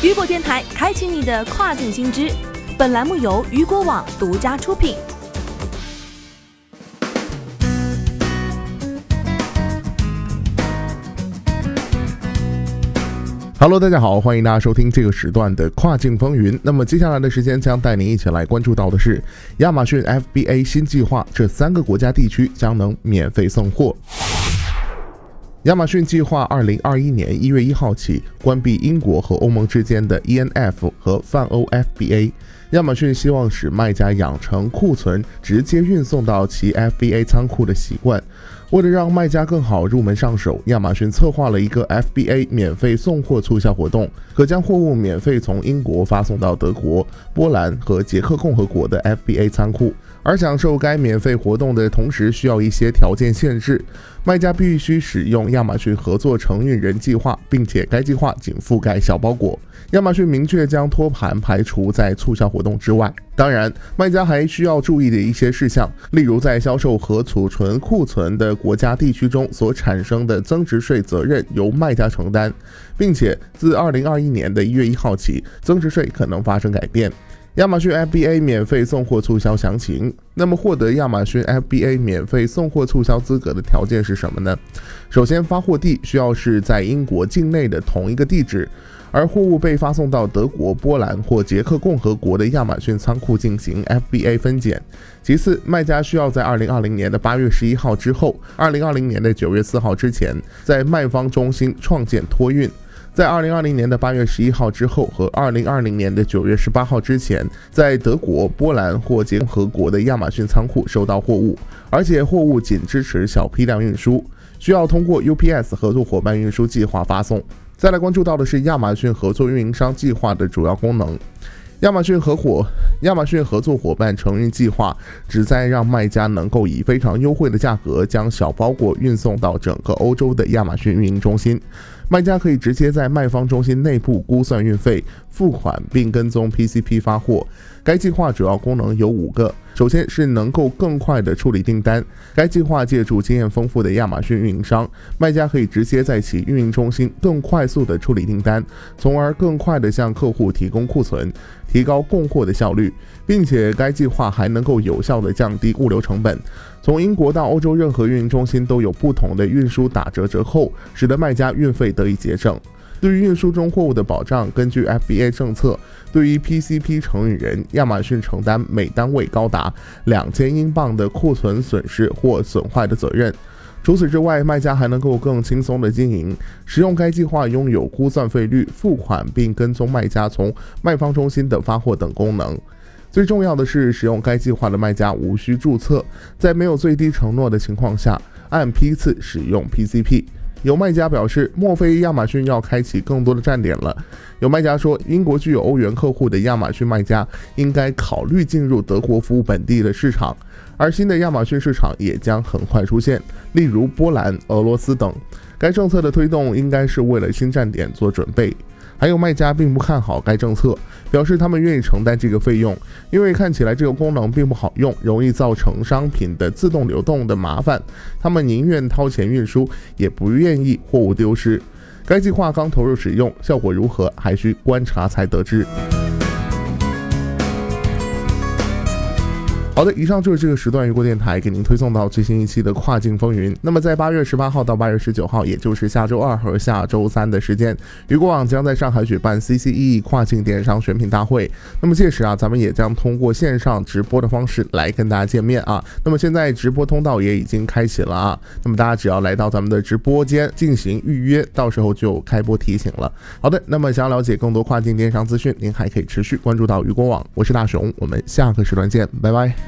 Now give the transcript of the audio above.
雨果电台开启你的跨境新知。本栏目由雨果网独家出品。Hello，大家好，欢迎大家收听这个时段的跨境风云。那么接下来的时间将带您一起来关注到的是亚马逊 FBA 新计划，这三个国家地区将能免费送货。亚马逊计划二零二一年一月一号起关闭英国和欧盟之间的 ENF 和泛欧 FBA。亚马逊希望使卖家养成库存直接运送到其 FBA 仓库的习惯。为了让卖家更好入门上手，亚马逊策划了一个 FBA 免费送货促销活动，可将货物免费从英国发送到德国、波兰和捷克共和国的 FBA 仓库。而享受该免费活动的同时，需要一些条件限制。卖家必须使用亚马逊合作承运人计划，并且该计划仅覆盖小包裹。亚马逊明确将托盘排除在促销活动之外。当然，卖家还需要注意的一些事项，例如在销售和储存库存的国家地区中所产生的增值税责任由卖家承担，并且自二零二一年的一月一号起，增值税可能发生改变。亚马逊 FBA 免费送货促销详情。那么，获得亚马逊 FBA 免费送货促销资格的条件是什么呢？首先，发货地需要是在英国境内的同一个地址，而货物被发送到德国、波兰或捷克共和国的亚马逊仓库进行 FBA 分拣。其次，卖家需要在2020年的8月11号之后，2020年的9月4号之前，在卖方中心创建托运。在二零二零年的八月十一号之后和二零二零年的九月十八号之前，在德国、波兰或捷克国的亚马逊仓库收到货物，而且货物仅支持小批量运输，需要通过 UPS 合作伙伴运输计划发送。再来关注到的是亚马逊合作运营商计划的主要功能。亚马逊合伙亚马逊合作伙伴承运计划旨在让卖家能够以非常优惠的价格将小包裹运送到整个欧洲的亚马逊运营中心。卖家可以直接在卖方中心内部估算运费、付款并跟踪 PCP 发货。该计划主要功能有五个：首先是能够更快地处理订单。该计划借助经验丰富的亚马逊运营商，卖家可以直接在其运营中心更快速地处理订单，从而更快地向客户提供库存，提高供货的效率。并且该计划还能够有效地降低物流成本。从英国到欧洲，任何运营中心都有不同的运输打折折扣，使得卖家运费得以节省。对于运输中货物的保障，根据 FBA 政策，对于 PCP 承运人，亚马逊承担每单位高达两千英镑的库存损失或损坏的责任。除此之外，卖家还能够更轻松地经营。使用该计划拥有估算费率、付款并跟踪卖家从卖方中心的发货等功能。最重要的是，使用该计划的卖家无需注册，在没有最低承诺的情况下，按批次使用 PCP。有卖家表示，莫非亚马逊要开启更多的站点了？有卖家说，英国具有欧元客户的亚马逊卖家应该考虑进入德国服务本地的市场，而新的亚马逊市场也将很快出现，例如波兰、俄罗斯等。该政策的推动应该是为了新站点做准备。还有卖家并不看好该政策，表示他们愿意承担这个费用，因为看起来这个功能并不好用，容易造成商品的自动流动的麻烦。他们宁愿掏钱运输，也不愿意货物丢失。该计划刚投入使用，效果如何还需观察才得知。好的，以上就是这个时段雨果电台给您推送到最新一期的跨境风云。那么在八月十八号到八月十九号，也就是下周二和下周三的时间，雨果网将在上海举办 CCE 跨境电商选品大会。那么届时啊，咱们也将通过线上直播的方式来跟大家见面啊。那么现在直播通道也已经开启了啊，那么大家只要来到咱们的直播间进行预约，到时候就开播提醒了。好的，那么想要了解更多跨境电商资讯，您还可以持续关注到雨果网。我是大熊，我们下个时段见，拜拜。